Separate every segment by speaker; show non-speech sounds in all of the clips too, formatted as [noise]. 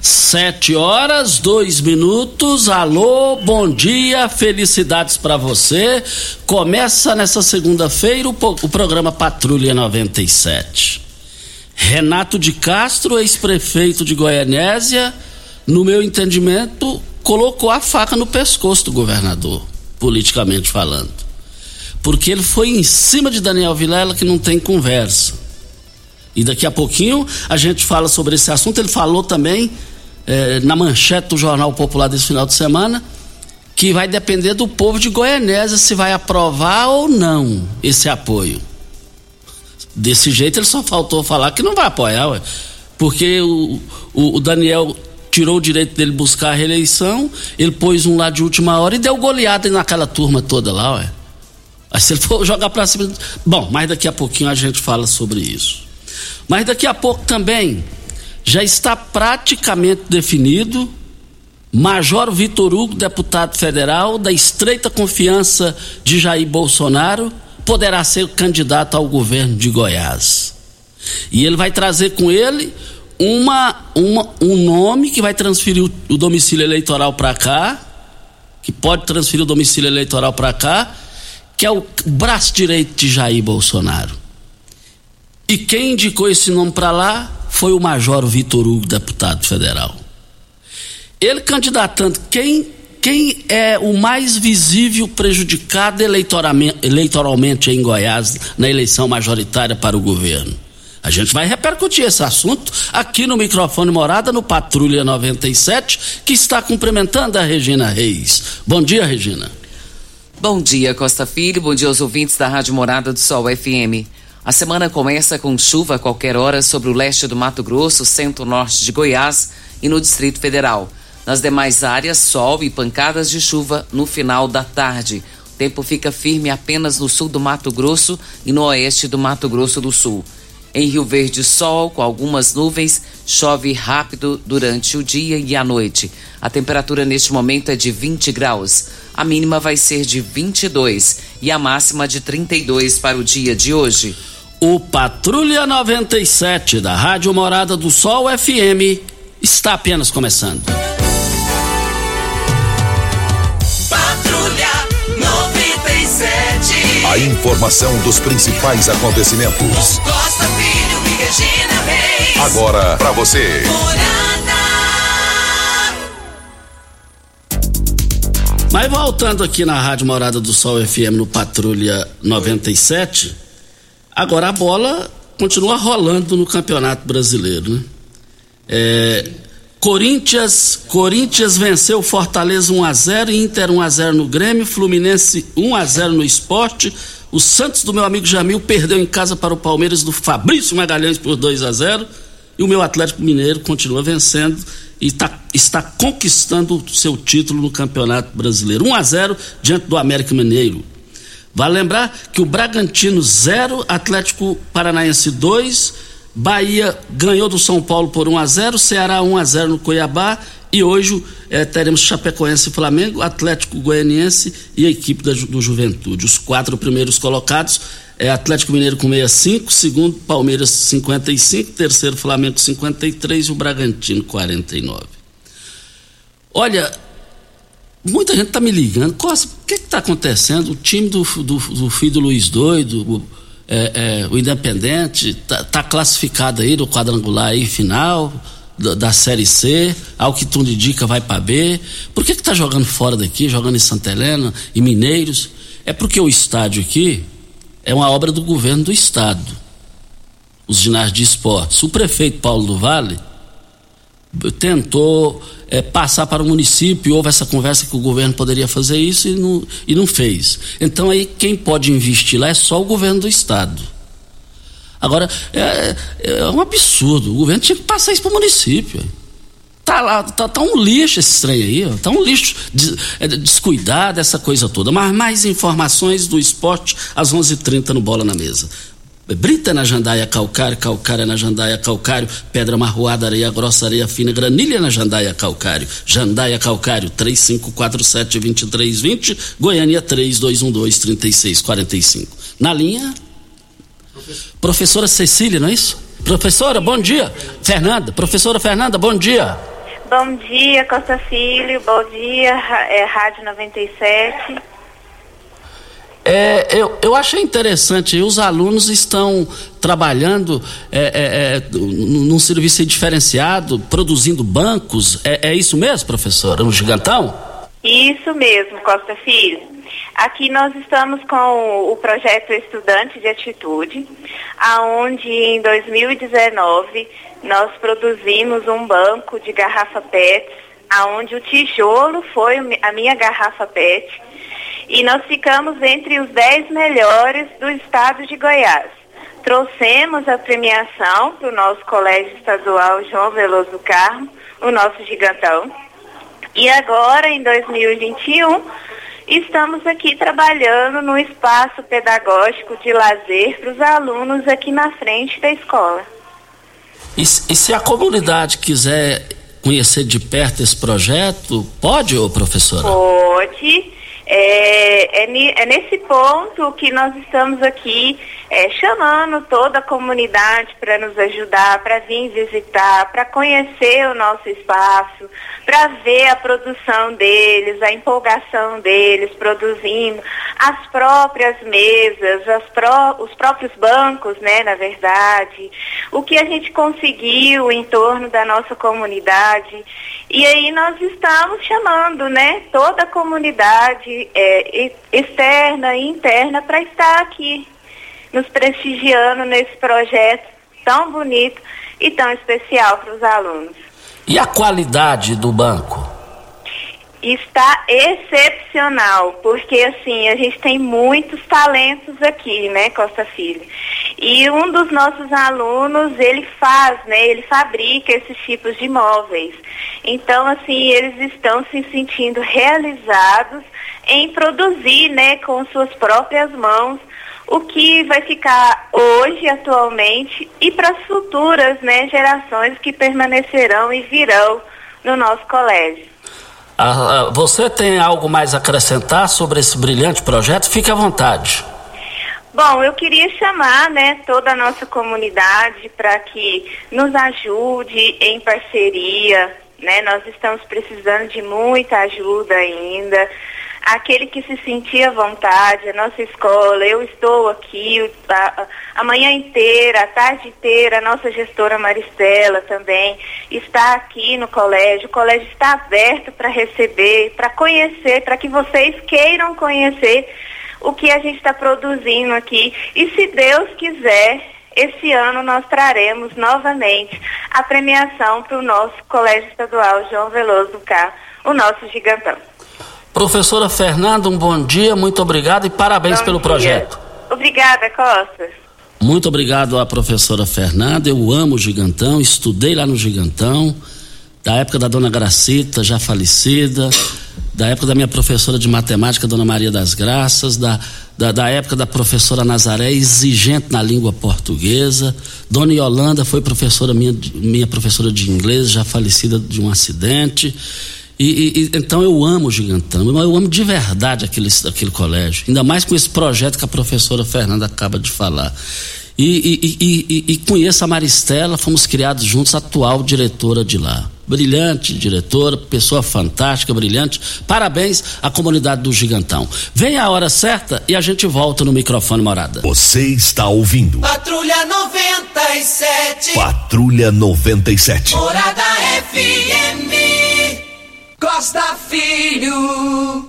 Speaker 1: Sete horas, dois minutos. Alô, bom dia, felicidades para você. Começa nessa segunda-feira o, o, programa Patrulha 97. Renato de Castro, ex-prefeito de Goianésia, no meu entendimento, colocou a faca no pescoço do governador, politicamente falando. Porque ele foi em cima de Daniel Vilela que não tem conversa. E daqui a pouquinho a gente fala sobre esse assunto. Ele falou também eh, na manchete do Jornal Popular desse final de semana que vai depender do povo de Goianésia se vai aprovar ou não esse apoio. Desse jeito ele só faltou falar que não vai apoiar, ué. porque o, o, o Daniel tirou o direito dele buscar a reeleição, ele pôs um lá de última hora e deu goleada naquela turma toda lá, ué. Aí se ele for jogar para cima. Bom, mas daqui a pouquinho a gente fala sobre isso. Mas daqui a pouco também já está praticamente definido. Major Vitor Hugo, deputado federal, da estreita confiança de Jair Bolsonaro, poderá ser candidato ao governo de Goiás. E ele vai trazer com ele uma, uma um nome que vai transferir o, o domicílio eleitoral para cá, que pode transferir o domicílio eleitoral para cá, que é o braço direito de Jair Bolsonaro. E quem indicou esse nome para lá foi o Major Vitor Hugo, deputado federal. Ele candidatando quem quem é o mais visível prejudicado eleitoralmente, em Goiás na eleição majoritária para o governo. A gente vai repercutir esse assunto aqui no microfone Morada, no Patrulha 97, que está cumprimentando a Regina Reis. Bom dia, Regina.
Speaker 2: Bom dia, Costa Filho. Bom dia aos ouvintes da Rádio Morada do Sol FM. A semana começa com chuva a qualquer hora sobre o leste do Mato Grosso, centro-norte de Goiás e no Distrito Federal. Nas demais áreas, sol e pancadas de chuva no final da tarde. O tempo fica firme apenas no sul do Mato Grosso e no oeste do Mato Grosso do Sul. Em Rio Verde, sol com algumas nuvens, chove rápido durante o dia e a noite. A temperatura neste momento é de 20 graus. A mínima vai ser de 22 e a máxima de 32 para o dia de hoje.
Speaker 1: O Patrulha 97 da Rádio Morada do Sol FM está apenas começando.
Speaker 3: Patrulha 97.
Speaker 4: A informação dos principais acontecimentos.
Speaker 3: Costa Filho e Regina Reis.
Speaker 4: Agora para você.
Speaker 1: Mas voltando aqui na Rádio Morada do Sol FM no Patrulha 97, agora a bola continua rolando no Campeonato Brasileiro, né? É, Corinthians, Corinthians venceu Fortaleza 1 a 0, Inter 1 a 0 no Grêmio, Fluminense 1 a 0 no Esporte. O Santos do meu amigo Jamil perdeu em casa para o Palmeiras do Fabrício Magalhães por 2 a 0 E o meu Atlético Mineiro continua vencendo e tá, está conquistando o seu título no Campeonato Brasileiro. 1 a 0 diante do América Mineiro. Vale lembrar que o Bragantino 0, Atlético Paranaense 2, Bahia ganhou do São Paulo por 1 a 0, Ceará 1 a 0 no Cuiabá e hoje eh, teremos Chapecoense e Flamengo, Atlético Goianiense e a equipe da, do Juventude. Os quatro primeiros colocados é Atlético Mineiro com 65, segundo Palmeiras 55, terceiro Flamengo 53 e o Bragantino 49. Olha, muita gente está me ligando. Costa, o que está acontecendo? O time do, do, do, filho do Luiz Doido, o, é, é, o Independente, está tá classificado aí no quadrangular aí final da, da, Série C, ao que tudo indica vai para B. Por que está jogando fora daqui, jogando em Santa Helena, em Mineiros? É porque o estádio aqui é uma obra do governo do estado. Os ginásios de esportes. O prefeito Paulo do Vale tentou é, passar para o município, houve essa conversa que o governo poderia fazer isso e não, e não fez. Então aí quem pode investir lá é só o governo do estado. Agora, é, é um absurdo. O governo tinha que passar isso para o município. Tá lá, tá, tá, um lixo esse trem aí, ó. tá um lixo de, é, descuidado, essa coisa toda. Mas mais informações do esporte às 11:30 h 30 no Bola na Mesa. Brita na jandaia calcário, calcário na jandaia calcário, pedra marroada, areia grossa, areia fina, granilha na jandaia calcário. Jandaia calcário, 3547-2320, Goiânia 3212-3645. Na linha, professora Cecília, não é isso? Professora, bom dia. Fernanda, professora Fernanda, bom dia.
Speaker 5: Bom dia, Costa Filho. Bom dia, é, Rádio 97.
Speaker 1: É, eu, eu achei interessante, os alunos estão trabalhando é, é, é num serviço diferenciado, produzindo bancos. É, é isso mesmo, professora? No Gigantão?
Speaker 5: Isso mesmo, Costa Filho. Aqui nós estamos com o projeto Estudante de Atitude, aonde em 2019 nós produzimos um banco de garrafa PET, aonde o tijolo foi a minha garrafa PET, e nós ficamos entre os 10 melhores do estado de Goiás. Trouxemos a premiação para o nosso colégio estadual João Veloso Carmo, o nosso gigantão. E agora, em 2021, estamos aqui trabalhando no espaço pedagógico de lazer para os alunos aqui na frente da escola.
Speaker 1: E, e, se a comunidade quiser conhecer de perto esse projeto, pode, ô professora?
Speaker 5: Pode. É, é, é, nesse ponto que nós estamos aqui é, chamando toda a comunidade para nos ajudar, para vir visitar, para conhecer o nosso espaço, para ver a produção deles, a empolgação deles produzindo as próprias mesas, as pró os próprios bancos, né, na verdade, o que a gente conseguiu em torno da nossa comunidade. E aí nós estamos chamando, né, toda a comunidade é, externa e interna para estar aqui, nos prestigiando nesse projeto tão bonito e tão especial para os alunos.
Speaker 1: E a qualidade do banco?
Speaker 5: Está excepcional, porque assim, a gente tem muitos talentos aqui, né, Costa Filho. E um dos nossos alunos, ele faz, né, ele fabrica esses tipos de móveis. Então, assim, eles estão se sentindo realizados em produzir, né, com suas próprias mãos, o que vai ficar hoje, atualmente, e para as futuras, né, gerações que permanecerão e virão no nosso colégio.
Speaker 1: Ah, ah, você tem algo mais a acrescentar sobre esse brilhante projeto? Fique à vontade.
Speaker 5: Bom, eu queria chamar né, toda a nossa comunidade para que nos ajude em parceria. Né? Nós estamos precisando de muita ajuda ainda aquele que se sentia à vontade, a nossa escola, eu estou aqui a, a manhã inteira, a tarde inteira, a nossa gestora Maristela também está aqui no colégio, o colégio está aberto para receber, para conhecer, para que vocês queiram conhecer o que a gente está produzindo aqui. E se Deus quiser, esse ano nós traremos novamente a premiação para o nosso Colégio Estadual João Veloso do Carro, o nosso gigantão.
Speaker 1: Professora Fernanda, um bom dia, muito obrigado e parabéns bom pelo dia. projeto.
Speaker 5: Obrigada, Costa.
Speaker 1: Muito obrigado à professora Fernanda. Eu amo o Gigantão, estudei lá no Gigantão, da época da dona Gracita, já falecida, da época da minha professora de matemática, dona Maria das Graças, da, da, da época da professora Nazaré, exigente na língua portuguesa. Dona Yolanda foi professora minha, minha professora de inglês, já falecida de um acidente. E, e, então eu amo o Gigantão, eu amo de verdade aquele, aquele colégio, ainda mais com esse projeto que a professora Fernanda acaba de falar. E, e, e, conheço a Maristela, fomos criados juntos, atual diretora de lá. Brilhante diretora, pessoa fantástica, brilhante. Parabéns à comunidade do Gigantão. Vem a hora certa e a gente volta no microfone morada.
Speaker 6: Você está ouvindo.
Speaker 3: Patrulha 97.
Speaker 6: Patrulha 97.
Speaker 3: Morada FM. Costa Filho.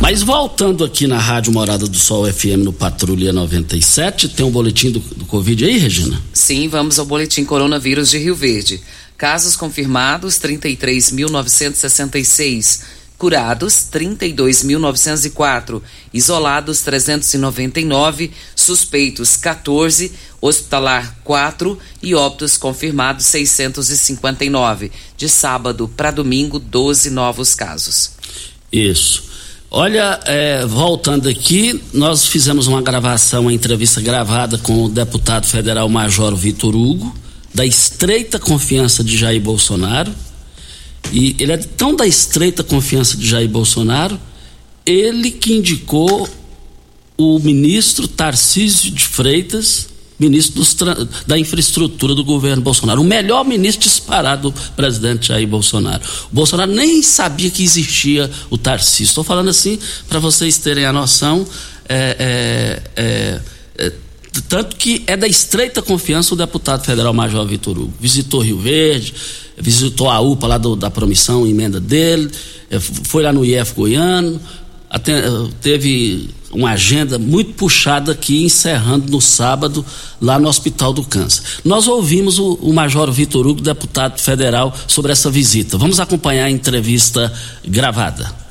Speaker 1: Mas voltando aqui na Rádio Morada do Sol FM no Patrulha 97, tem um boletim do, do Covid aí, Regina?
Speaker 2: Sim, vamos ao boletim coronavírus de Rio Verde. Casos confirmados 33.966, curados 32.904, isolados 399, suspeitos 14, hospitalar 4 e óbitos confirmados 659. De sábado para domingo, 12 novos casos.
Speaker 1: Isso. Olha, é, voltando aqui, nós fizemos uma gravação, uma entrevista gravada com o deputado federal Major Vitor Hugo, da estreita confiança de Jair Bolsonaro. E ele é tão da estreita confiança de Jair Bolsonaro, ele que indicou o ministro Tarcísio de Freitas ministro da infraestrutura do governo Bolsonaro. O melhor ministro disparado do presidente Jair Bolsonaro. O Bolsonaro nem sabia que existia o Tarcísio. Estou falando assim para vocês terem a noção. É, é, é, é, tanto que é da estreita confiança o deputado federal Major Vitor Hugo. Visitou Rio Verde, visitou a UPA lá do, da promissão, emenda dele, é, foi lá no IF Goiano, até, teve uma agenda muito puxada aqui, encerrando no sábado, lá no Hospital do Câncer. Nós ouvimos o, o Major Vitor Hugo, deputado federal, sobre essa visita. Vamos acompanhar a entrevista gravada.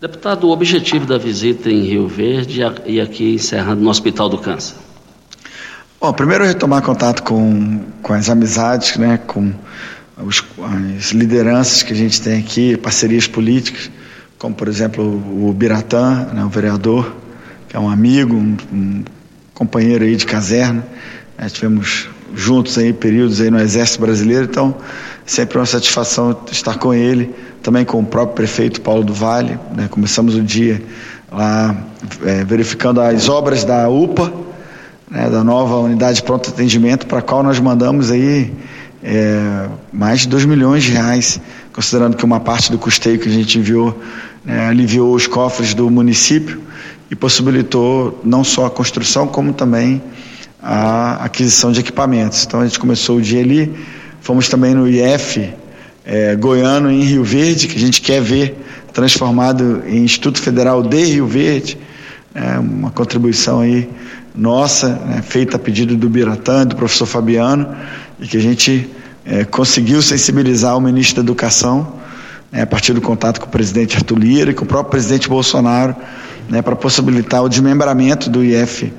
Speaker 1: Deputado, o objetivo da visita em Rio Verde e aqui encerrando no Hospital do Câncer.
Speaker 7: Bom, primeiro retomar contato com, com as amizades, né, com os, as lideranças que a gente tem aqui, parcerias políticas como por exemplo o Biratã, né, o vereador, que é um amigo, um, um companheiro aí de caserna. Né, tivemos juntos aí períodos aí no Exército Brasileiro, então sempre uma satisfação estar com ele, também com o próprio prefeito Paulo do Vale. Né, começamos o dia lá é, verificando as obras da UPA, né, da nova unidade de pronto atendimento, para a qual nós mandamos aí é, mais de 2 milhões de reais, considerando que uma parte do custeio que a gente enviou né, aliviou os cofres do município e possibilitou não só a construção, como também a aquisição de equipamentos. Então a gente começou o dia ali, fomos também no IF é, Goiano, em Rio Verde, que a gente quer ver transformado em Instituto Federal de Rio Verde, é, uma contribuição aí nossa, né, feita a pedido do Biratã, do professor Fabiano, e que a gente é, conseguiu sensibilizar o ministro da Educação, né, a partir do contato com o presidente Arthur Lira e com o próprio presidente Bolsonaro, né, para possibilitar o desmembramento do IF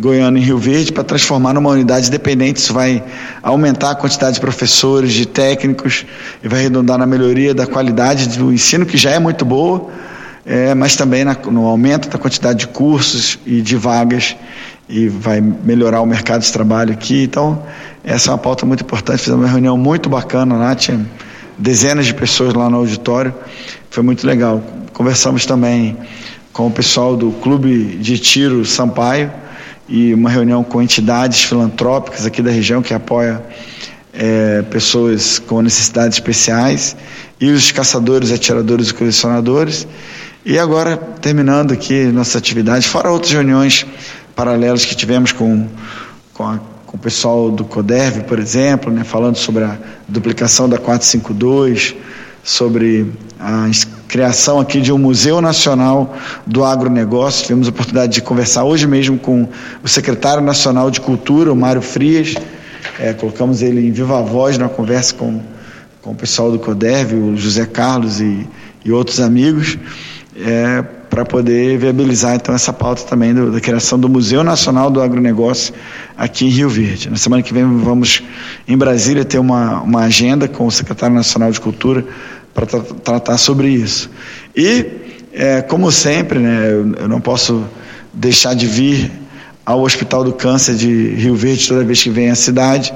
Speaker 7: Goiano em Rio Verde para transformar numa unidade independente. Isso vai aumentar a quantidade de professores, de técnicos e vai redundar na melhoria da qualidade do ensino, que já é muito boa, é, mas também na, no aumento da quantidade de cursos e de vagas e vai melhorar o mercado de trabalho aqui. Então, essa é uma pauta muito importante. Fizemos uma reunião muito bacana lá, tinha dezenas de pessoas lá no auditório, foi muito legal. Conversamos também com o pessoal do Clube de Tiro Sampaio e uma reunião com entidades filantrópicas aqui da região que apoia é, pessoas com necessidades especiais e os caçadores, atiradores e colecionadores. E agora, terminando aqui nossa atividade, fora outras reuniões paralelas que tivemos com, com, a, com o pessoal do CODERV, por exemplo, né, falando sobre a duplicação da 452, sobre a criação aqui de um Museu Nacional do Agronegócio. Tivemos a oportunidade de conversar hoje mesmo com o secretário nacional de Cultura, o Mário Frias. É, colocamos ele em viva voz na conversa com, com o pessoal do CODERV, o José Carlos e, e outros amigos. É, para poder viabilizar então essa pauta também do, da criação do Museu Nacional do Agronegócio aqui em Rio Verde. Na semana que vem vamos em Brasília ter uma, uma agenda com o secretário nacional de Cultura para tra tratar sobre isso. E, é, como sempre, né, eu, não posso deixar de vir ao Hospital do Câncer de Rio Verde toda vez que vem à cidade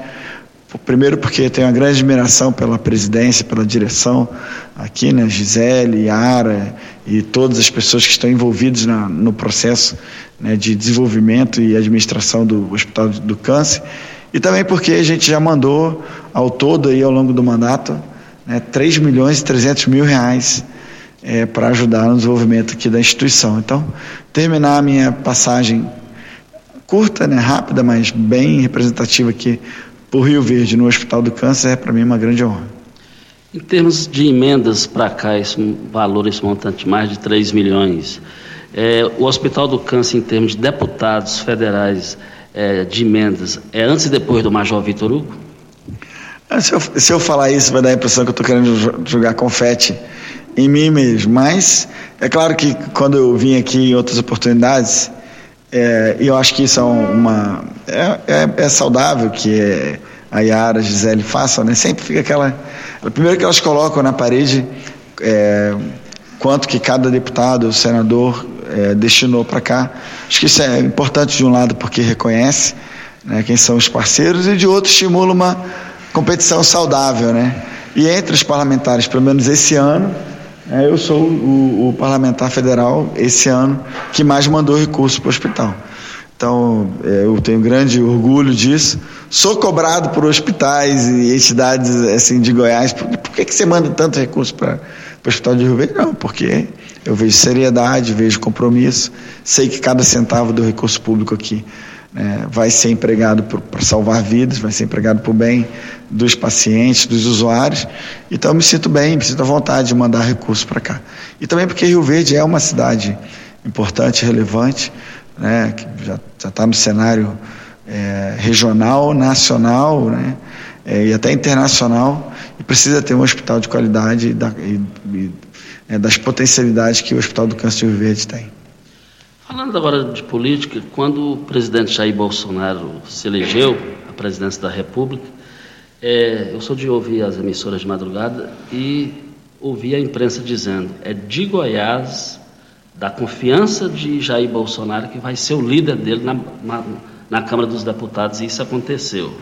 Speaker 7: Primeiro porque tenho uma grande admiração pela presidência, pela direção aqui, né, Gisele, Yara e todas as pessoas que estão envolvidas na, no processo né, de desenvolvimento e administração do Hospital do Câncer. E também porque a gente já mandou ao todo aí ao longo do mandato né, 3 milhões e 300 mil reais é, para ajudar no desenvolvimento aqui da instituição. Então, terminar a minha passagem curta, né, rápida, mas bem representativa aqui por Rio Verde no Hospital do Câncer é para mim uma grande honra.
Speaker 1: Em termos de emendas para cá, esse valor, esse montante, mais de 3 milhões, é, o Hospital do Câncer, em termos de deputados federais é, de emendas, é antes e depois do Major Vitor Hugo?
Speaker 7: Ah, se eu, se eu falar isso, vai dar a impressão que eu estou querendo jogar confete em mim mesmo. Mas é claro que quando eu vim aqui em outras oportunidades, é, eu acho que isso é uma. É, é, é saudável que é, a Yara, a Gisele façam, né? Sempre fica aquela. Primeiro que elas colocam na parede é, quanto que cada deputado, senador é, destinou para cá. Acho que isso é importante de um lado porque reconhece né, quem são os parceiros e de outro estimula uma competição saudável, né? E entre os parlamentares, pelo menos esse ano, é, eu sou o, o, parlamentar federal esse ano que mais mandou recurso para o hospital. Então, é, eu tenho grande orgulho disso. Sou cobrado por hospitais e entidades assim de Goiás. Por, por que, que você manda tanto recurso para o Hospital de Rio Verde? Não, porque eu vejo seriedade, vejo compromisso. Sei que cada centavo do recurso público aqui é, vai ser empregado para salvar vidas, vai ser empregado para o bem dos pacientes, dos usuários. Então eu me sinto bem, me sinto à vontade de mandar recursos para cá. E também porque Rio Verde é uma cidade importante, relevante, né, que já está no cenário é, regional, nacional né, é, e até internacional, e precisa ter um hospital de qualidade e, da, e, e é, das potencialidades que o Hospital do Câncer de Rio Verde tem.
Speaker 1: Falando agora de política, quando o presidente Jair Bolsonaro se elegeu à presidência da República, é, eu sou de ouvir as emissoras de madrugada e ouvi a imprensa dizendo: é de Goiás, da confiança de Jair Bolsonaro, que vai ser o líder dele na, na, na Câmara dos Deputados, e isso aconteceu.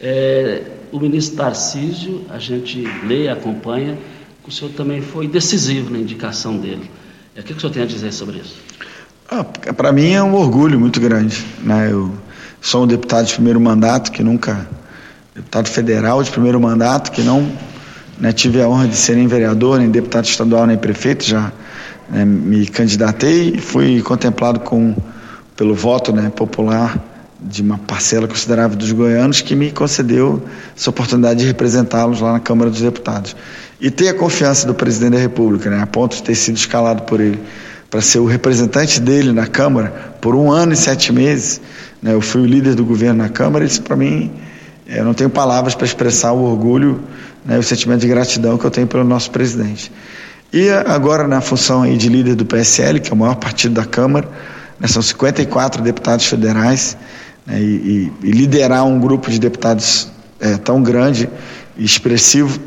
Speaker 1: É, o ministro Tarcísio, a gente lê acompanha, o senhor também foi decisivo na indicação dele. É, o que o senhor tem a dizer sobre isso?
Speaker 7: Ah, Para mim é um orgulho muito grande. Né? Eu sou um deputado de primeiro mandato que nunca. deputado federal de primeiro mandato que não né, tive a honra de ser nem vereador, nem deputado estadual, nem prefeito. Já né, me candidatei e fui contemplado com, pelo voto né, popular de uma parcela considerável dos goianos que me concedeu essa oportunidade de representá-los lá na Câmara dos Deputados. E ter a confiança do presidente da República, né, a ponto de ter sido escalado por ele para ser o representante dele na Câmara por um ano e sete meses. Né? Eu fui o líder do governo na Câmara. Isso, para mim, é, eu não tenho palavras para expressar o orgulho né, o sentimento de gratidão que eu tenho pelo nosso presidente. E agora, na função de líder do PSL, que é o maior partido da Câmara, né, são 54 deputados federais, né, e, e, liderar um grupo de deputados é, tão grande e expressivo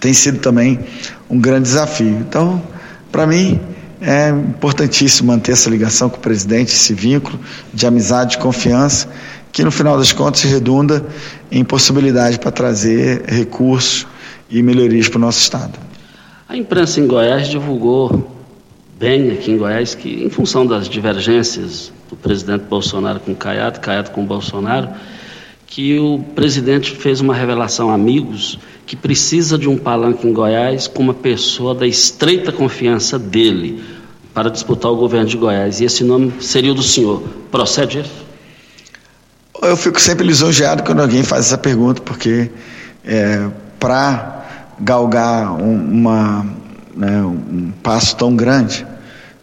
Speaker 7: tem sido também um grande desafio. Então, para mim, é importantíssimo manter essa ligação com o presidente, esse vínculo de amizade, de confiança, que no final das contas redunda em possibilidade para trazer recursos e melhorias para o nosso Estado.
Speaker 1: A imprensa em Goiás divulgou bem aqui em Goiás que, em função das divergências do presidente Bolsonaro com Caiado, Caiado com Bolsonaro, que o presidente fez uma revelação a amigos que precisa de um palanque em Goiás com uma pessoa da estreita confiança dele para disputar o governo de Goiás. E esse nome seria o do senhor. Procede isso?
Speaker 7: Eu fico sempre lisonjeado quando alguém faz essa pergunta, porque é, para galgar um, uma, né, um passo tão grande,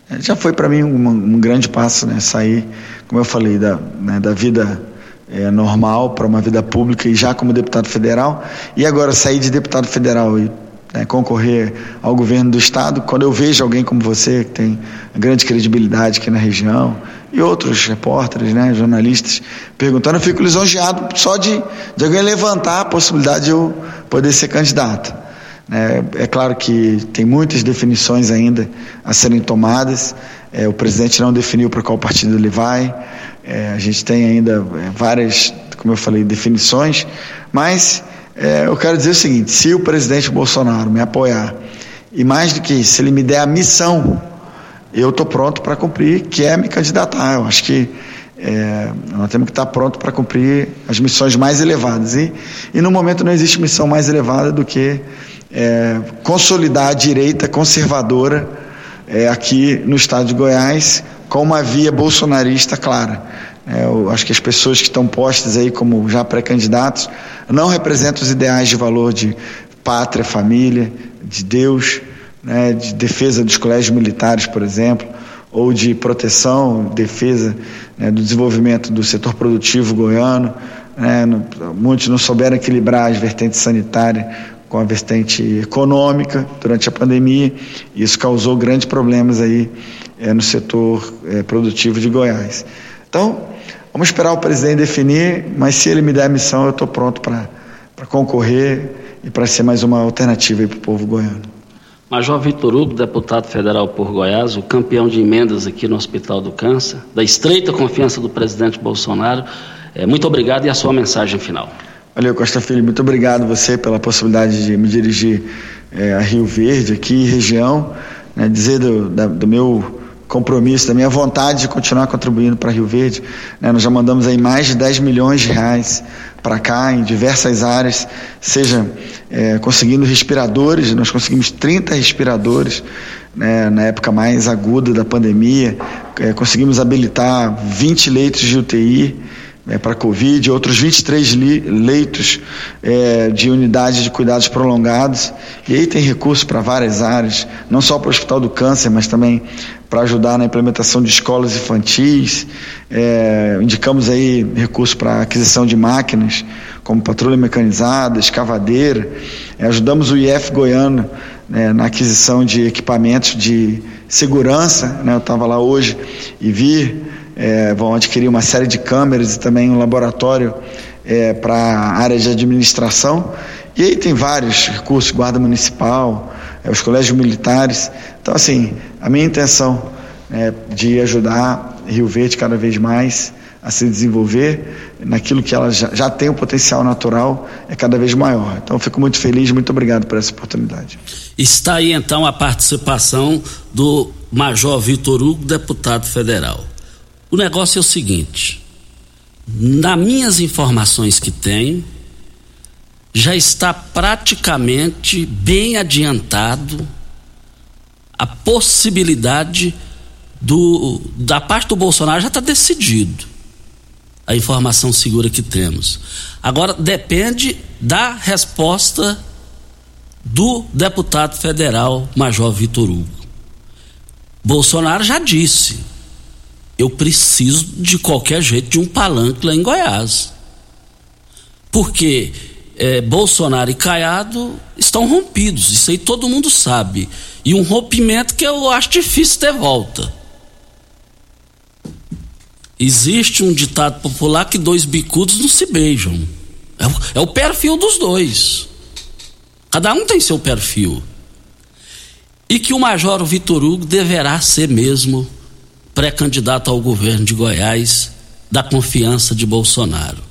Speaker 7: é, já foi para mim um, um, grande passo, né, sair, como eu falei, da, né, da vida é, normal para uma vida pública e já como deputado federal, e agora sair de deputado federal e né, concorrer ao governo do estado, quando eu vejo alguém como você, que tem grande credibilidade aqui na região, e outros repórteres, né, jornalistas, perguntando, eu fico lisonjeado só de, de alguém levantar a possibilidade de eu poder ser candidato. É, é claro que tem muitas definições ainda a serem tomadas, é, o presidente não definiu para qual partido ele vai, é, a gente tem ainda é, várias, como eu falei, definições, mas é, eu quero dizer o seguinte: se o presidente Bolsonaro me apoiar, e mais do que isso, se ele me der a missão, eu estou pronto para cumprir, que é me candidatar. Eu acho que é, nós temos que estar pronto para cumprir as missões mais elevadas. E, e no momento não existe missão mais elevada do que é, consolidar a direita conservadora é, aqui no estado de Goiás com uma via bolsonarista clara. É, eu acho que as pessoas que estão postas aí como já pré-candidatos não representam os ideais de valor de pátria, família, de Deus, né, de defesa dos colégios militares, por exemplo, ou de proteção, defesa né, do desenvolvimento do setor produtivo goiano. Né, muitos não souberam equilibrar as vertentes sanitárias com a vertente econômica durante a pandemia, isso causou grandes problemas aí é, no setor é, produtivo de Goiás. Então, vamos esperar o presidente definir, mas se ele me der a missão, eu estou pronto para concorrer e para ser mais uma alternativa para o povo goiano.
Speaker 1: Major Vitor Hugo, deputado federal por Goiás, o campeão de emendas aqui no Hospital do Câncer, da estreita confiança do presidente Bolsonaro, é, muito obrigado e a sua mensagem final.
Speaker 7: Valeu, Costa Filho. Muito obrigado você pela possibilidade de me dirigir é, a Rio Verde, aqui, região, né, dizer do, da, do meu compromisso, da minha vontade de continuar contribuindo para Rio Verde. Né, nós já mandamos aí mais de 10 milhões de reais para cá, em diversas áreas, seja é, conseguindo respiradores, nós conseguimos 30 respiradores né, na época mais aguda da pandemia, é, conseguimos habilitar 20 leitos de UTI é, para Covid, outros 23 leitos é, de unidade de cuidados prolongados. E aí tem recursos para várias áreas, não só para o Hospital do Câncer, mas também para ajudar na implementação de escolas infantis. É, indicamos aí recursos para aquisição de máquinas, como patrulha mecanizada, escavadeira. É, ajudamos o IF Goiano né, na aquisição de equipamentos de segurança. Né, eu estava lá hoje e vi é, vão adquirir uma série de câmeras e também um laboratório é, para a área de administração. E aí tem vários recursos, guarda municipal, é, os colégios militares. Então, assim, a minha intenção é de ajudar Rio Verde cada vez mais a se desenvolver naquilo que ela já, já tem o potencial natural é cada vez maior. Então, fico muito feliz, muito obrigado por essa oportunidade.
Speaker 1: Está aí então a participação do Major Vitor Hugo, deputado federal. O negócio é o seguinte: nas minhas informações que tenho, já está praticamente bem adiantado a possibilidade do da parte do Bolsonaro já está decidido a informação segura que temos. Agora depende da resposta do deputado federal Major Vitor Hugo. Bolsonaro já disse eu preciso de qualquer jeito de um palanque lá em Goiás. Porque é, Bolsonaro e Caiado estão rompidos, isso aí todo mundo sabe. E um rompimento que eu acho difícil ter volta. Existe um ditado popular que dois bicudos não se beijam. É o, é o perfil dos dois. Cada um tem seu perfil. E que o Major Vitor Hugo deverá ser mesmo pré-candidato ao governo de Goiás da confiança de Bolsonaro.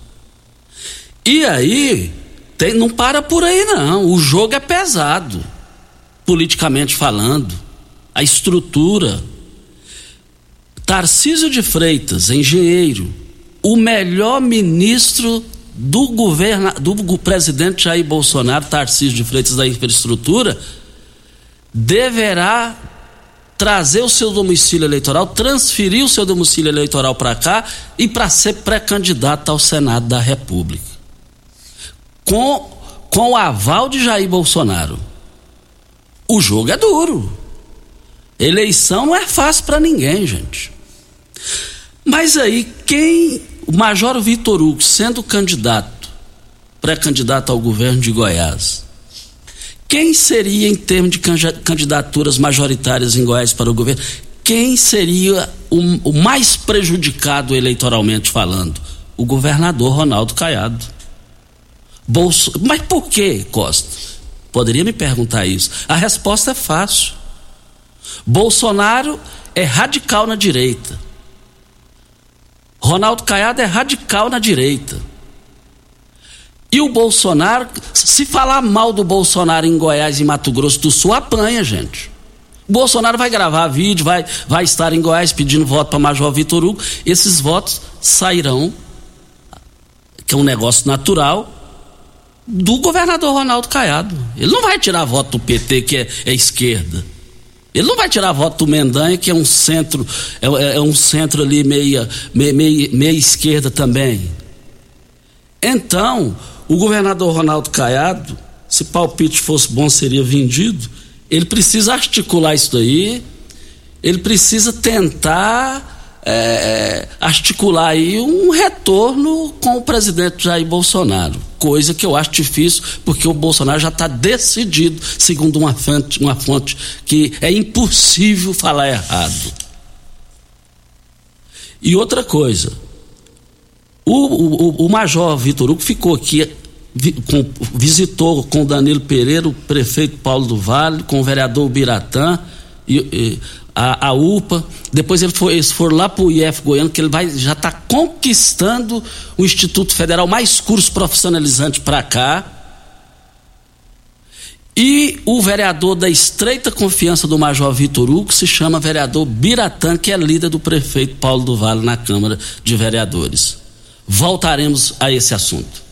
Speaker 1: E aí, tem, não para por aí não. O jogo é pesado, politicamente falando. A estrutura. Tarcísio de Freitas, engenheiro, o melhor ministro do governo do presidente Jair Bolsonaro, Tarcísio de Freitas da infraestrutura, deverá trazer o seu domicílio eleitoral, transferir o seu domicílio eleitoral para cá e para ser pré-candidato ao Senado da República. Com, com o aval de Jair Bolsonaro. O jogo é duro. Eleição não é fácil para ninguém, gente. Mas aí, quem. O Major Vitor Hugo, sendo candidato, pré-candidato ao governo de Goiás, quem seria, em termos de candidaturas majoritárias em Goiás para o governo, quem seria o, o mais prejudicado eleitoralmente falando? O governador Ronaldo Caiado. Bolso... Mas por que, Costa? Poderia me perguntar isso. A resposta é fácil. Bolsonaro é radical na direita. Ronaldo Caiado é radical na direita. E o Bolsonaro, se falar mal do Bolsonaro em Goiás e Mato Grosso do Sul, apanha, gente. O Bolsonaro vai gravar vídeo, vai, vai estar em Goiás pedindo voto para Major Vitor Hugo. Esses votos sairão, que é um negócio natural, do governador Ronaldo Caiado. Ele não vai tirar voto do PT, que é, é esquerda. Ele não vai tirar voto do Mendanha, que é um centro, é, é, é um centro ali meia, meia, meia, meia esquerda também. Então, o governador Ronaldo Caiado, se palpite fosse bom, seria vendido. Ele precisa articular isso daí, ele precisa tentar é, articular aí um retorno com o presidente Jair Bolsonaro. Coisa que eu acho difícil, porque o Bolsonaro já está decidido, segundo uma fonte, uma fonte que é impossível falar errado. E outra coisa, o, o, o Major Vitor Hugo ficou aqui visitou com Danilo Pereira, o prefeito Paulo do Vale, com o vereador Biratã e, e a, a, UPA. Depois ele foi, eles foram lá para o IF Goiano, que ele vai, já está conquistando o Instituto Federal, mais curso profissionalizante para cá. E o vereador da estreita confiança do Major Vitor Hugo se chama vereador Biratã, que é líder do prefeito Paulo do Vale na Câmara de Vereadores. Voltaremos a esse assunto.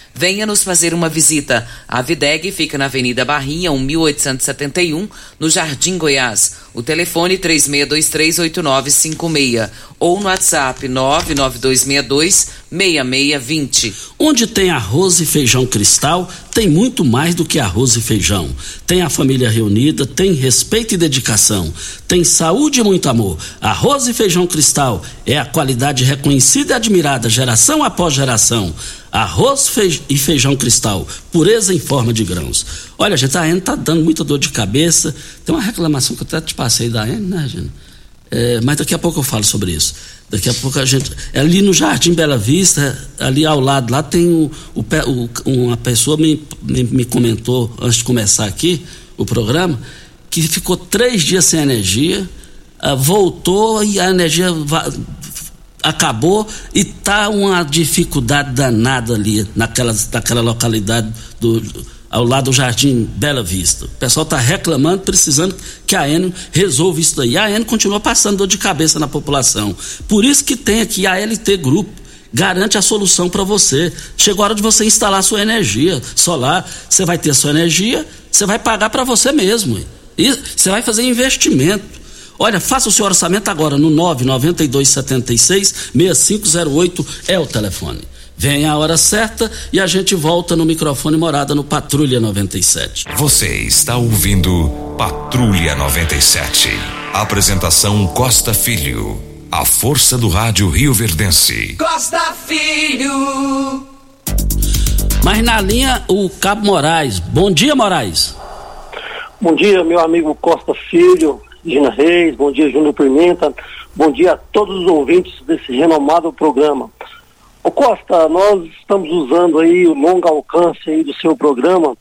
Speaker 2: Venha nos fazer uma visita. A Videg fica na Avenida Barrinha, 1871, no Jardim Goiás. O telefone 36238956 ou no WhatsApp 992626620.
Speaker 1: Onde tem arroz e feijão cristal, tem muito mais do que arroz e feijão. Tem a família reunida, tem respeito e dedicação, tem saúde e muito amor. Arroz e feijão cristal é a qualidade reconhecida e admirada geração após geração. Arroz e feijão cristal, pureza em forma de grãos. Olha, gente, a Ana tá dando muita dor de cabeça. Tem uma reclamação que eu até te passei da Ana, né, gente? É, mas daqui a pouco eu falo sobre isso. Daqui a pouco a gente. Ali no Jardim Bela Vista, ali ao lado, lá tem o, o, o uma pessoa me, me, me, comentou antes de começar aqui o programa que ficou três dias sem energia, uh, voltou e a energia acabou e tá uma dificuldade danada ali naquela, naquela localidade do, ao lado do Jardim Bela Vista. O pessoal está reclamando, precisando que a AN resolva isso daí. A AN continua passando dor de cabeça na população. Por isso que tem aqui a LT Grupo. Garante a solução para você. Chegou a hora de você instalar sua energia solar. Você vai ter sua energia, você vai pagar para você mesmo. E você vai fazer investimento. Olha, faça o seu orçamento agora no 99276 6508 é o telefone. Vem a hora certa e a gente volta no microfone morada no Patrulha 97.
Speaker 4: Você está ouvindo Patrulha 97. Apresentação Costa Filho. A força do rádio Rio Verdense.
Speaker 3: Costa Filho.
Speaker 1: Mas na linha o Cabo Moraes. Bom dia, Moraes.
Speaker 8: Bom dia, meu amigo Costa Filho. Gina Reis, bom dia Júnior Pimenta, bom dia a todos os ouvintes desse renomado programa. Ô Costa, nós estamos usando aí o longo alcance aí do seu programa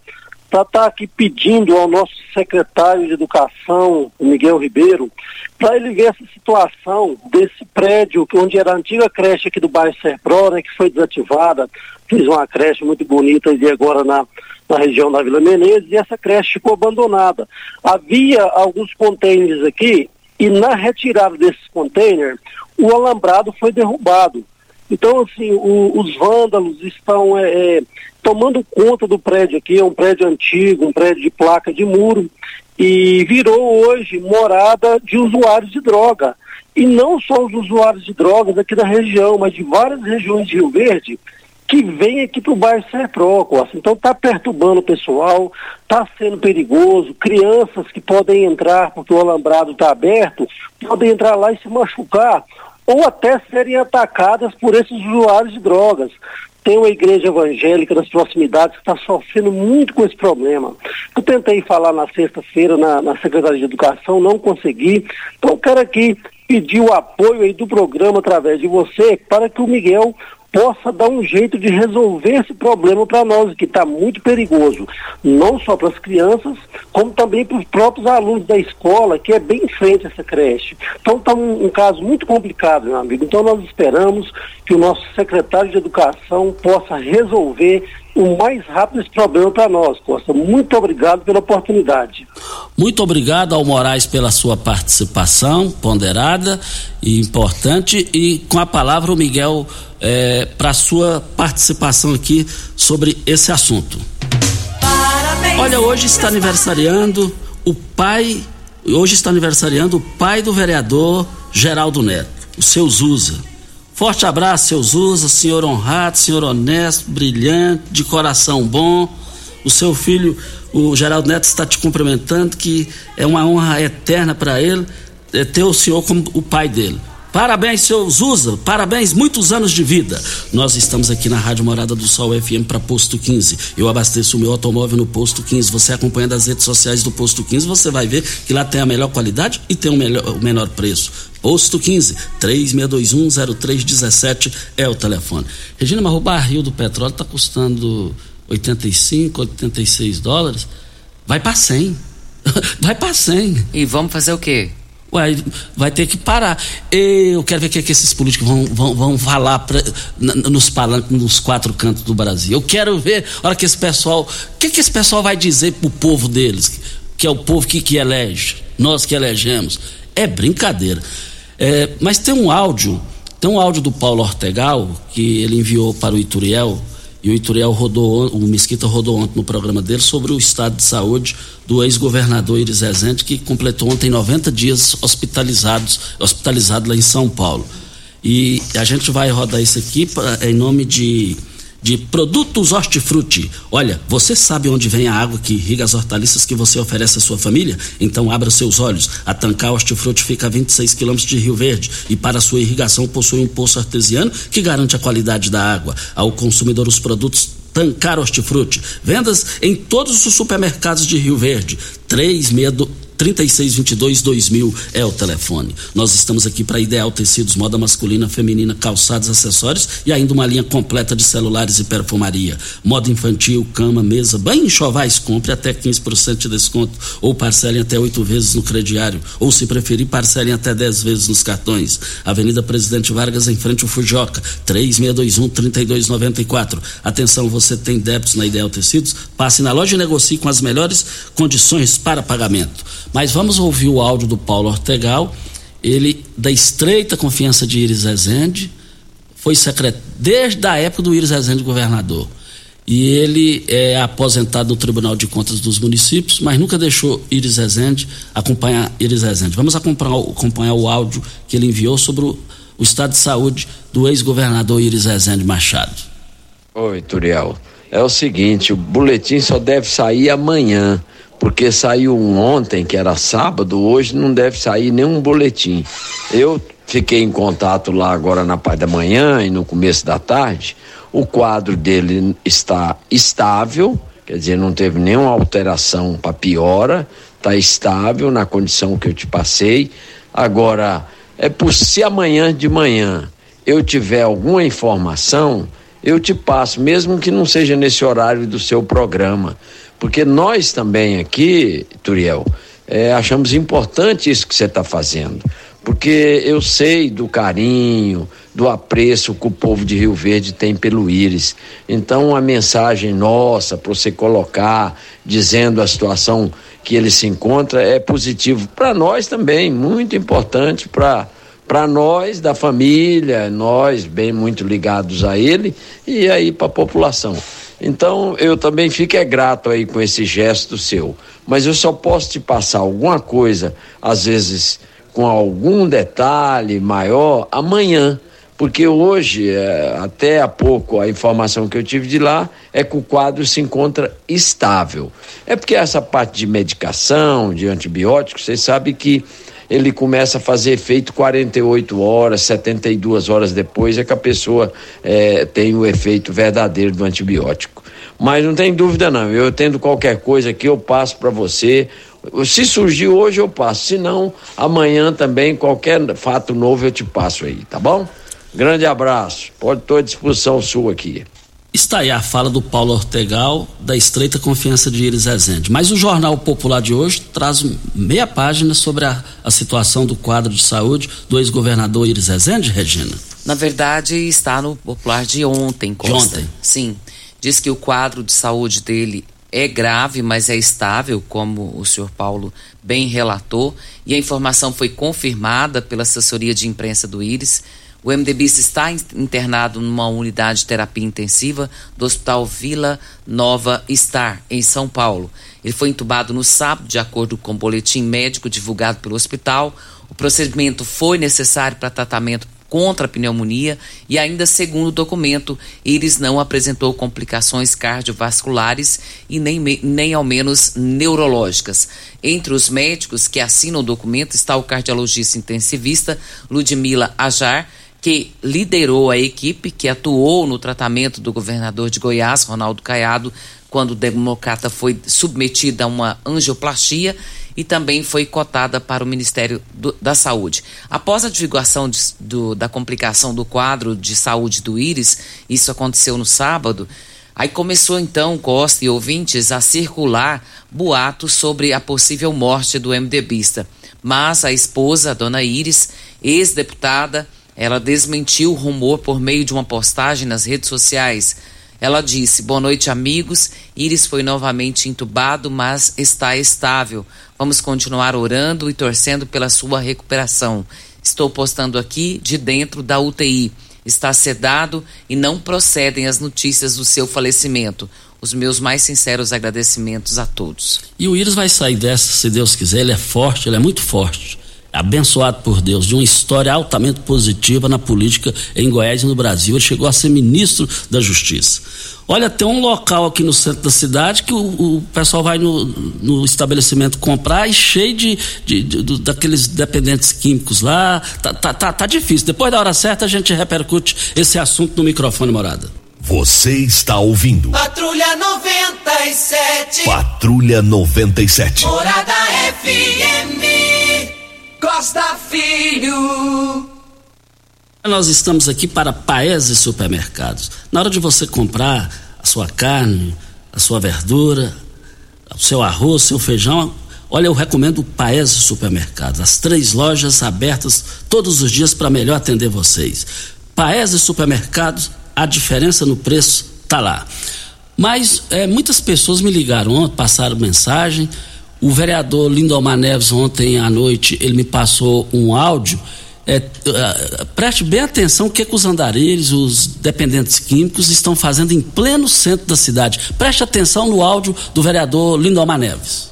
Speaker 8: para estar tá aqui pedindo ao nosso secretário de Educação, Miguel Ribeiro, para ele ver essa situação desse prédio onde era a antiga creche aqui do bairro Serpro, né, que foi desativada, fez uma creche muito bonita e agora na na região da Vila Menezes, e essa creche ficou abandonada. Havia alguns contêineres aqui, e na retirada desses contêineres, o alambrado foi derrubado. Então, assim, o, os vândalos estão é, é, tomando conta do prédio aqui, é um prédio antigo, um prédio de placa de muro, e virou hoje morada de usuários de droga. E não só os usuários de drogas aqui da região, mas de várias regiões de Rio Verde, que vem aqui para o bairro Serpro, Costa. Então está perturbando o pessoal, está sendo perigoso, crianças que podem entrar porque o alambrado está aberto, podem entrar lá e se machucar, ou até serem atacadas por esses usuários de drogas. Tem uma igreja evangélica nas proximidades que está sofrendo muito com esse problema. Eu tentei falar na sexta-feira na, na Secretaria de Educação, não consegui. Então, quero aqui pedir o apoio aí do programa através de você para que o Miguel possa dar um jeito de resolver esse problema para nós, que está muito perigoso, não só para as crianças, como também para os próprios alunos da escola, que é bem em frente essa creche. Então está um, um, caso muito complicado, meu amigo. Então nós esperamos que o nosso secretário de Educação possa resolver o mais rápido esse problema para nós, Costa. Muito obrigado pela oportunidade.
Speaker 1: Muito obrigado ao Moraes pela sua participação ponderada e importante. E com a palavra o Miguel é, para sua participação aqui sobre esse assunto. Parabéns. Olha, hoje está aniversariando o pai, hoje está aniversariando o pai do vereador Geraldo Neto, o seu Zusa. Forte abraço, seu Zusa, senhor honrado, senhor honesto, brilhante, de coração bom. O seu filho, o Geraldo Neto, está te cumprimentando, que é uma honra eterna para ele é, ter o senhor como o pai dele. Parabéns, seu Zuza. Parabéns, muitos anos de vida. Nós estamos aqui na Rádio Morada do Sol FM para Posto 15. Eu abasteço o meu automóvel no Posto 15. Você acompanhando as redes sociais do Posto 15, você vai ver que lá tem a melhor qualidade e tem o, melhor, o menor preço. Posto 15, 36210317 é o telefone. Regina, mas o barril do petróleo está custando 85, 86 dólares. Vai para 100. [laughs] vai para 100.
Speaker 2: E vamos fazer o quê?
Speaker 1: Ué, vai ter que parar. Eu quero ver o que, é que esses políticos vão, vão, vão falar pra, nos palanques, nos quatro cantos do Brasil. Eu quero ver a hora que esse pessoal. O que, é que esse pessoal vai dizer pro povo deles? Que é o povo que, que elege, nós que elegemos. É brincadeira. É, mas tem um áudio, tem um áudio do Paulo Ortegal, que ele enviou para o Ituriel, e o Ituriel rodou, o Mesquita rodou ontem no programa dele sobre o estado de saúde do ex-governador Iris Rezende, que completou ontem 90 dias hospitalizados, hospitalizado lá em São Paulo. E a gente vai rodar isso aqui pra, em nome de de produtos hortifruti. Olha, você sabe onde vem a água que irriga as hortaliças que você oferece à sua família? Então abra seus olhos. A Tancar Hortifruti fica a 26 quilômetros de Rio Verde e para sua irrigação possui um poço artesiano que garante a qualidade da água. Ao consumidor os produtos Tancar Hortifruti. Vendas em todos os supermercados de Rio Verde. 362 3622 2000 é o telefone. Nós estamos aqui para Ideal Tecidos, moda masculina, feminina, calçados, acessórios e ainda uma linha completa de celulares e perfumaria. Moda infantil, cama, mesa, banho e compre até 15% de desconto ou parcelem até oito vezes no crediário ou se preferir parcelem até 10 vezes nos cartões. Avenida Presidente Vargas em frente ao Fujoca, 3621 3294. Atenção, você tem débitos na Ideal Tecidos? Passe na loja e negocie com as melhores condições para pagamento. Mas vamos ouvir o áudio do Paulo Ortegal, ele da estreita confiança de Iris Rezende, foi secretário desde a época do Iris Rezende governador. E ele é aposentado no Tribunal de Contas dos Municípios, mas nunca deixou Iris Rezende acompanhar Iris Rezende. Vamos acompanhar, acompanhar o áudio que ele enviou sobre o, o estado de saúde do ex-governador Iris Rezende Machado.
Speaker 9: Oi, Turiel. É o seguinte, o boletim só deve sair amanhã porque saiu um ontem, que era sábado, hoje não deve sair nenhum boletim. Eu fiquei em contato lá agora na parte da manhã e no começo da tarde. O quadro dele está estável, quer dizer, não teve nenhuma alteração para piora, está estável na condição que eu te passei. Agora, é por se amanhã de manhã eu tiver alguma informação, eu te passo, mesmo que não seja nesse horário do seu programa. Porque nós também aqui, Turiel, é, achamos importante isso que você está fazendo. Porque eu sei do carinho, do apreço que o povo de Rio Verde tem pelo Íris. Então, a mensagem nossa para você colocar, dizendo a situação que ele se encontra, é positivo para nós também, muito importante para para nós da família, nós bem muito ligados a ele e aí para a população. Então eu também fico é grato aí com esse gesto seu, mas eu só posso te passar alguma coisa, às vezes com algum detalhe maior amanhã, porque hoje, é, até há pouco, a informação que eu tive de lá é que o quadro se encontra estável. É porque essa parte de medicação, de antibióticos, vocês sabem que ele começa a fazer efeito 48 horas, 72 horas depois é que a pessoa é, tem o efeito verdadeiro do antibiótico. Mas não tem dúvida não, eu tendo qualquer coisa aqui, eu passo para você. Se surgir hoje, eu passo. Se não, amanhã também, qualquer fato novo eu te passo aí, tá bom? Grande abraço. Pode estou à disposição sua aqui.
Speaker 1: Está aí a fala do Paulo Ortegal, da estreita confiança de Iris Rezende. Mas o Jornal Popular de hoje traz meia página sobre a, a situação do quadro de saúde do ex-governador Iris Rezende, Regina.
Speaker 2: Na verdade, está no Popular de ontem, Costa. De ontem? Sim. Diz que o quadro de saúde dele é grave, mas é estável, como o senhor Paulo bem relatou, e a informação foi confirmada pela assessoria de imprensa do Iris o MDBista está internado numa unidade de terapia intensiva do Hospital Vila Nova Star, em São Paulo. Ele foi entubado no sábado, de acordo com o boletim médico divulgado pelo hospital. O procedimento foi necessário para tratamento contra a pneumonia e ainda segundo o documento, Iris não apresentou complicações cardiovasculares e nem, nem ao menos neurológicas. Entre os médicos que assinam o documento está o cardiologista intensivista Ludmila Ajar, que liderou a equipe que atuou no tratamento do governador de Goiás, Ronaldo Caiado, quando o democrata foi submetido a uma angioplastia e também foi cotada para o Ministério do, da Saúde. Após a divulgação de, do, da complicação do quadro de saúde do Íris, isso aconteceu no sábado, aí começou então, Costa e ouvintes, a circular boatos sobre a possível morte do MDBista. Mas a esposa, a dona Íris, ex-deputada, ela desmentiu o rumor por meio de uma postagem nas redes sociais. Ela disse: Boa noite, amigos. Iris foi novamente entubado, mas está estável. Vamos continuar orando e torcendo pela sua recuperação. Estou postando aqui de dentro da UTI. Está sedado e não procedem as notícias do seu falecimento. Os meus mais sinceros agradecimentos a todos.
Speaker 1: E o Iris vai sair dessa, se Deus quiser. Ele é forte, ele é muito forte abençoado por Deus, de uma história altamente positiva na política em Goiás e no Brasil. Ele chegou a ser ministro da Justiça. Olha, tem um local aqui no centro da cidade que o, o pessoal vai no, no, estabelecimento comprar e cheio de, de, de, de, daqueles dependentes químicos lá. Tá, tá, tá, tá difícil. Depois da hora certa a gente repercute esse assunto no microfone, morada.
Speaker 6: Você está ouvindo.
Speaker 3: Patrulha 97.
Speaker 6: Patrulha 97.
Speaker 3: Morada FM. Costa Filho.
Speaker 1: Nós estamos aqui para Paese Supermercados. Na hora de você comprar a sua carne, a sua verdura, o seu arroz, seu feijão, olha, eu recomendo Paese Supermercados. As três lojas abertas todos os dias para melhor atender vocês. Paese Supermercados, a diferença no preço está lá. Mas é, muitas pessoas me ligaram, passaram mensagem o vereador Lindomar Neves, ontem à noite, ele me passou um áudio. É, uh, preste bem atenção o que, que os andarilhos, os dependentes químicos estão fazendo em pleno centro da cidade. Preste atenção no áudio do vereador Lindomar Neves.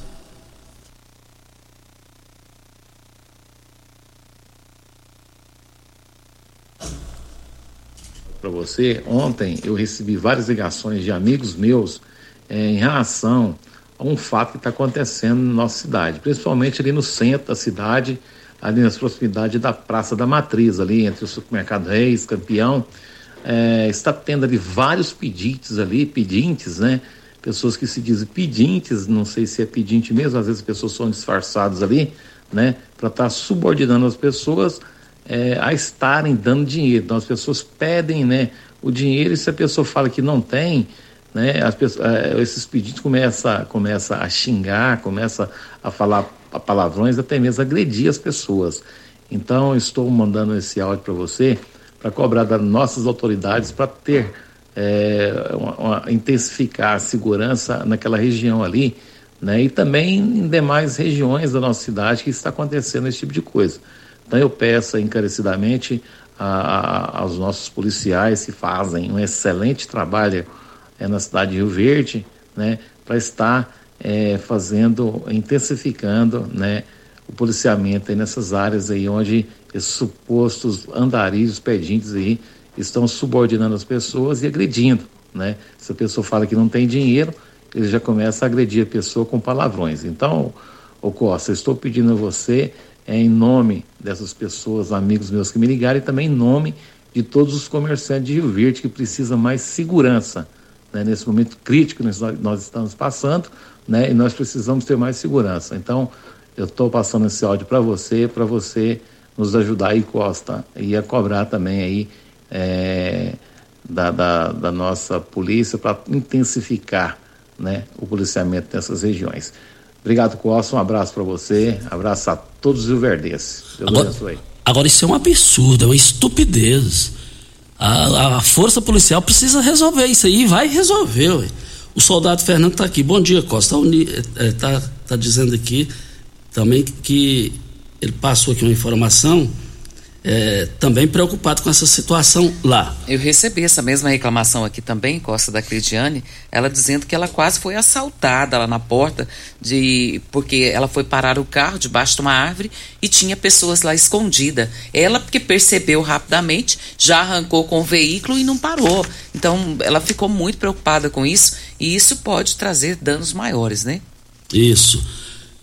Speaker 10: Para você, ontem eu recebi várias ligações de amigos meus é, em relação a um fato que está acontecendo na nossa cidade, principalmente ali no centro da cidade, ali nas proximidades da Praça da Matriz, ali entre o supermercado Reis, Campeão. É, está tendo ali vários pedintes ali, pedintes, né? Pessoas que se dizem pedintes, não sei se é pedinte mesmo, às vezes as pessoas são disfarçadas ali, né? Para estar tá subordinando as pessoas é, a estarem dando dinheiro. Então as pessoas pedem, né? O dinheiro e se a pessoa fala que não tem, né? As pessoas, é, esses pedidos começam começa a xingar, começa a falar palavrões, até mesmo agredir as pessoas. Então, estou mandando esse áudio para você para cobrar das nossas autoridades para ter é, uma, uma, intensificar a segurança naquela região ali, né? E também em demais regiões da nossa cidade que está acontecendo esse tipo de coisa. Então, eu peço encarecidamente a, a, aos nossos policiais que fazem um excelente trabalho é, na cidade de Rio Verde, né, para estar é, fazendo, intensificando, né, o policiamento nessas áreas aí onde esses supostos andarilhos, pedintes aí estão subordinando as pessoas e agredindo, né? Se a pessoa fala que não tem dinheiro, ele já começa a agredir a pessoa com palavrões. Então, ô Costa, estou pedindo a você, é, em nome dessas pessoas, amigos meus que me ligaram, e também em nome de todos os comerciantes de Rio Verde que precisa mais segurança, né? Nesse momento crítico que nós, estamos passando, né? E nós precisamos ter mais segurança. Então, eu estou passando esse áudio para você, para você nos ajudar aí, Costa, e a cobrar também aí é, da, da, da, nossa polícia para intensificar né, o policiamento nessas regiões. Obrigado, Costa, um abraço para você, abraço a todos os verdes. Deus
Speaker 1: agora, abençoe. Agora, isso é um absurdo, é uma estupidez. A, a força policial precisa resolver isso aí, vai resolver. Ué. O soldado Fernando está aqui. Bom dia, Costa. Está é, tá, tá dizendo aqui também que ele passou aqui uma informação é, também preocupado com essa situação lá.
Speaker 2: Eu recebi essa mesma reclamação aqui também, Costa da Cridiane, ela dizendo que ela quase foi assaltada lá na porta, de porque ela foi parar o carro debaixo de uma árvore e tinha pessoas lá escondida. Ela, porque percebeu rapidamente, já arrancou com o veículo e não parou. Então, ela ficou muito preocupada com isso e isso pode trazer danos maiores, né?
Speaker 1: Isso.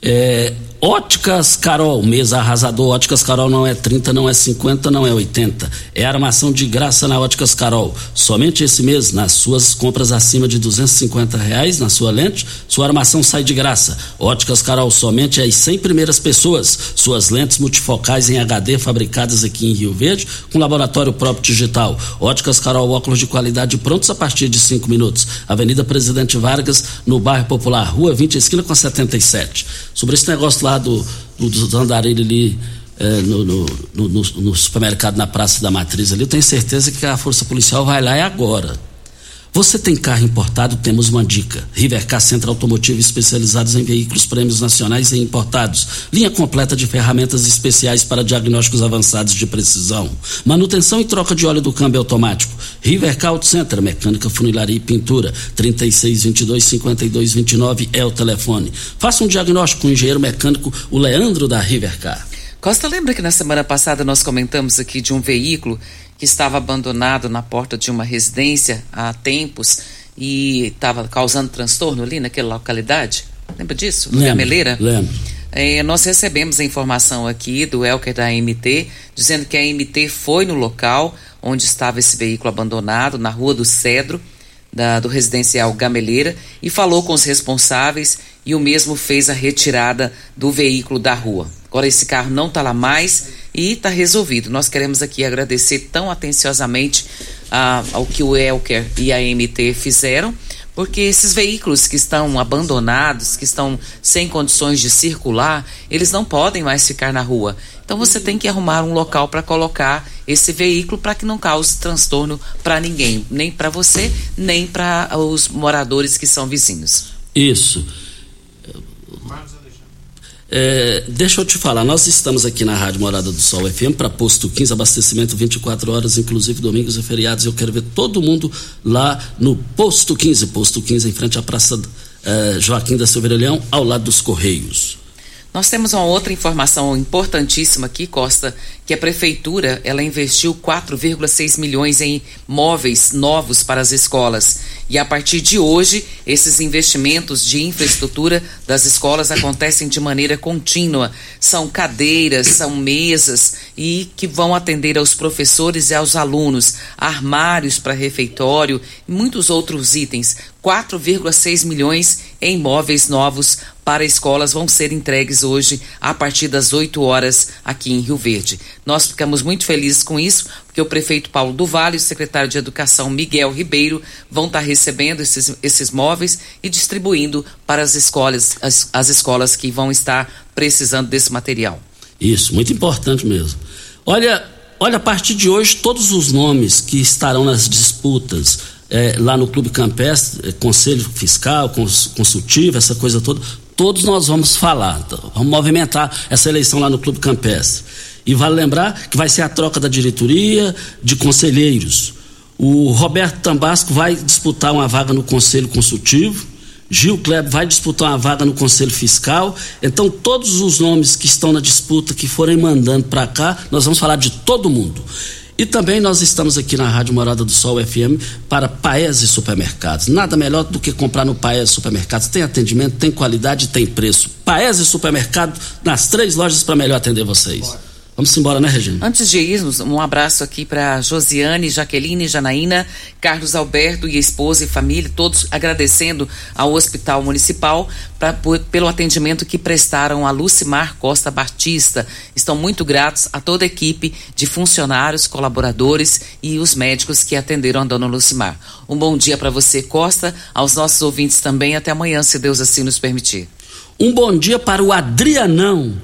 Speaker 1: É, Óticas Carol, mesa arrasador. Óticas Carol não é 30, não é 50, não é 80. É armação de graça na Óticas Carol. Somente esse mês, nas suas compras acima de 250 reais na sua lente, sua armação sai de graça. Óticas Carol, somente as 100 primeiras pessoas. Suas lentes multifocais em HD fabricadas aqui em Rio Verde, com laboratório próprio digital. Óticas Carol, óculos de qualidade prontos a partir de 5 minutos. Avenida Presidente Vargas, no bairro Popular, Rua 20, esquina com a 77. Sobre esse negócio lá do, do, dos andarilhos ali é, no, no, no, no, supermercado na Praça da Matriz ali, eu tenho certeza que a Força Policial vai lá é agora. Você tem carro importado? Temos uma dica. Rivercar Centro Automotivo especializados em veículos prêmios nacionais e importados. Linha completa de ferramentas especiais para diagnósticos avançados de precisão. Manutenção e troca de óleo do câmbio automático. Rivercar Auto Center, mecânica, funilaria e pintura. 3622 5229 é o telefone. Faça um diagnóstico com o engenheiro mecânico, o Leandro da Rivercar.
Speaker 2: Costa, lembra que na semana passada nós comentamos aqui de um veículo que estava abandonado na porta de uma residência há tempos e estava causando transtorno ali naquela localidade? Lembra disso?
Speaker 1: Lembro, Gameleira? Lembro.
Speaker 2: É, nós recebemos a informação aqui do Elker da AMT, dizendo que a AMT foi no local onde estava esse veículo abandonado, na Rua do Cedro, da, do residencial Gameleira, e falou com os responsáveis e o mesmo fez a retirada do veículo da rua. Agora esse carro não está lá mais e está resolvido. Nós queremos aqui agradecer tão atenciosamente ah, ao que o Elker e a MT fizeram, porque esses veículos que estão abandonados, que estão sem condições de circular, eles não podem mais ficar na rua. Então você tem que arrumar um local para colocar esse veículo para que não cause transtorno para ninguém, nem para você, nem para os moradores que são vizinhos.
Speaker 1: Isso. É, deixa eu te falar, nós estamos aqui na Rádio Morada do Sol FM para posto 15, abastecimento 24 horas, inclusive domingos e feriados. Eu quero ver todo mundo lá no posto 15, posto 15 em frente à Praça é, Joaquim da Silveira Leão, ao lado dos Correios.
Speaker 2: Nós temos uma outra informação importantíssima aqui, Costa, que a prefeitura ela investiu 4,6 milhões em móveis novos para as escolas. E a partir de hoje, esses investimentos de infraestrutura das escolas acontecem de maneira contínua. São cadeiras, são mesas e que vão atender aos professores e aos alunos, armários para refeitório e muitos outros itens. 4,6 milhões em móveis novos para escolas vão ser entregues hoje a partir das 8 horas aqui em Rio Verde. Nós ficamos muito felizes com isso, porque o prefeito Paulo do Vale e o secretário de Educação Miguel Ribeiro vão estar recebendo esses, esses móveis e distribuindo para as escolas, as, as escolas que vão estar precisando desse material.
Speaker 1: Isso, muito importante mesmo. Olha, olha, a partir de hoje, todos os nomes que estarão nas disputas é, lá no Clube Campestre, é, Conselho Fiscal, cons, Consultivo, essa coisa toda, todos nós vamos falar. Então, vamos movimentar essa eleição lá no Clube Campestre. E vale lembrar que vai ser a troca da diretoria, de conselheiros. O Roberto Tambasco vai disputar uma vaga no Conselho Consultivo, Gil Kleber vai disputar uma vaga no Conselho Fiscal. Então, todos os nomes que estão na disputa, que forem mandando para cá, nós vamos falar de todo mundo. E também nós estamos aqui na Rádio Morada do Sol FM para Paese Supermercados. Nada melhor do que comprar no Paese Supermercados. Tem atendimento, tem qualidade, tem preço. Paese Supermercado nas três lojas para melhor atender vocês. Vamos embora, né, Regina?
Speaker 2: Antes de irmos, um abraço aqui para Josiane, Jaqueline, Janaína, Carlos Alberto e esposa e família, todos agradecendo ao Hospital Municipal pra, por, pelo atendimento que prestaram a Lucimar Costa Batista. Estão muito gratos a toda a equipe de funcionários, colaboradores e os médicos que atenderam a dona Lucimar. Um bom dia para você, Costa, aos nossos ouvintes também. Até amanhã, se Deus assim nos permitir.
Speaker 1: Um bom dia para o Adrianão.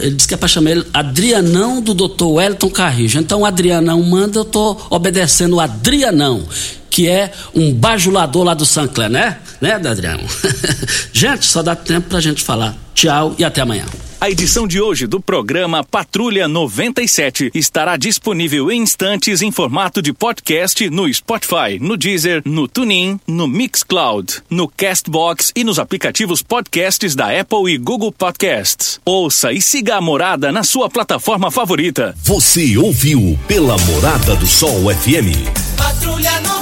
Speaker 1: Ele disse que é para chamar ele Adrianão do Dr. Wellington Carrijo. Então, Adrianão manda, eu estou obedecendo o Adrianão, que é um bajulador lá do Sancler, né? Né, Adriano? [laughs] gente, só dá tempo para a gente falar. Tchau e até amanhã.
Speaker 11: A edição de hoje do programa Patrulha 97 estará disponível em instantes em formato de podcast no Spotify, no Deezer, no TuneIn, no Mixcloud, no Castbox e nos aplicativos podcasts da Apple e Google Podcasts. Ouça e siga a Morada na sua plataforma favorita.
Speaker 6: Você ouviu pela Morada do Sol FM.
Speaker 3: Patrulha 97.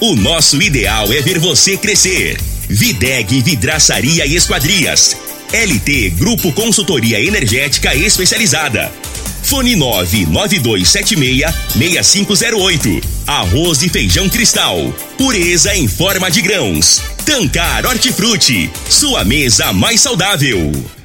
Speaker 6: O nosso ideal é ver você crescer. Videg Vidraçaria e Esquadrias. LT Grupo Consultoria Energética Especializada. Fone 99276-6508. Arroz e feijão cristal. Pureza em forma de grãos. Tancar Hortifruti. Sua mesa mais saudável.